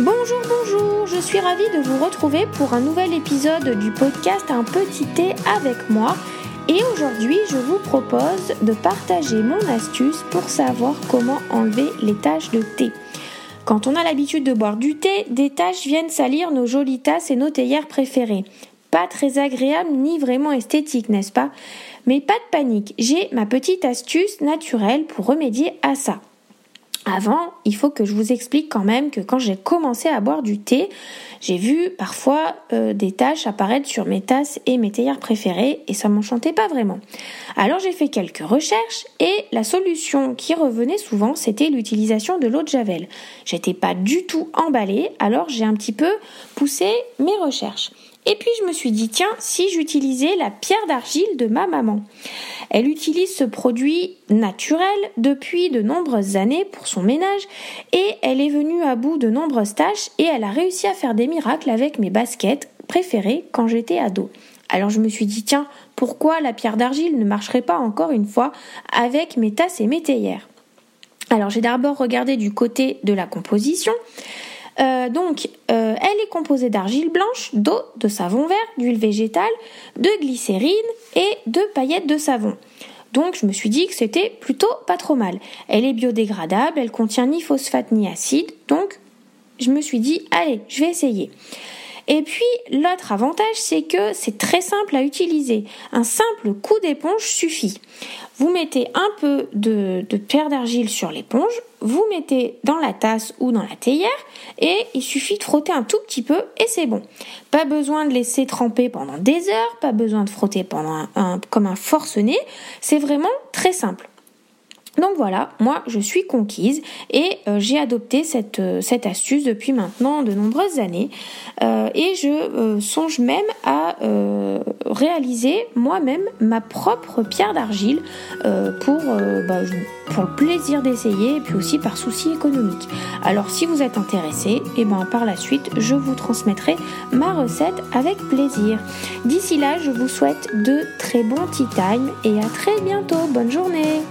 Bonjour, bonjour, je suis ravie de vous retrouver pour un nouvel épisode du podcast Un petit thé avec moi. Et aujourd'hui, je vous propose de partager mon astuce pour savoir comment enlever les taches de thé. Quand on a l'habitude de boire du thé, des taches viennent salir nos jolies tasses et nos théières préférées. Pas très agréable ni vraiment esthétique, n'est-ce pas? Mais pas de panique, j'ai ma petite astuce naturelle pour remédier à ça. Avant, il faut que je vous explique quand même que quand j'ai commencé à boire du thé, j'ai vu parfois euh, des taches apparaître sur mes tasses et mes théières préférées et ça m'enchantait pas vraiment. Alors j'ai fait quelques recherches et la solution qui revenait souvent c'était l'utilisation de l'eau de javel. J'étais pas du tout emballée alors j'ai un petit peu poussé mes recherches. Et puis je me suis dit, tiens, si j'utilisais la pierre d'argile de ma maman. Elle utilise ce produit naturel depuis de nombreuses années pour son ménage et elle est venue à bout de nombreuses tâches et elle a réussi à faire des miracles avec mes baskets préférées quand j'étais ado. Alors je me suis dit, tiens, pourquoi la pierre d'argile ne marcherait pas encore une fois avec mes tasses et mes théières? Alors j'ai d'abord regardé du côté de la composition. Euh, donc, euh, elle est composée d'argile blanche, d'eau, de savon vert, d'huile végétale, de glycérine et de paillettes de savon. Donc, je me suis dit que c'était plutôt pas trop mal. Elle est biodégradable, elle contient ni phosphate ni acide, donc je me suis dit, allez, je vais essayer. Et puis l'autre avantage, c'est que c'est très simple à utiliser. Un simple coup d'éponge suffit. Vous mettez un peu de, de pierre d'argile sur l'éponge, vous mettez dans la tasse ou dans la théière et il suffit de frotter un tout petit peu et c'est bon. Pas besoin de laisser tremper pendant des heures, pas besoin de frotter pendant un, comme un forcené. C'est vraiment très simple. Donc voilà, moi je suis conquise et euh, j'ai adopté cette, euh, cette astuce depuis maintenant de nombreuses années euh, et je songe même à réaliser moi-même ma propre pierre d'argile pour, bah, pour le plaisir d'essayer et puis aussi par souci économique. Alors si vous êtes intéressé, et eh ben par la suite je vous transmettrai ma recette avec plaisir. D'ici là, je vous souhaite de très bons tea time et à très bientôt. Bonne journée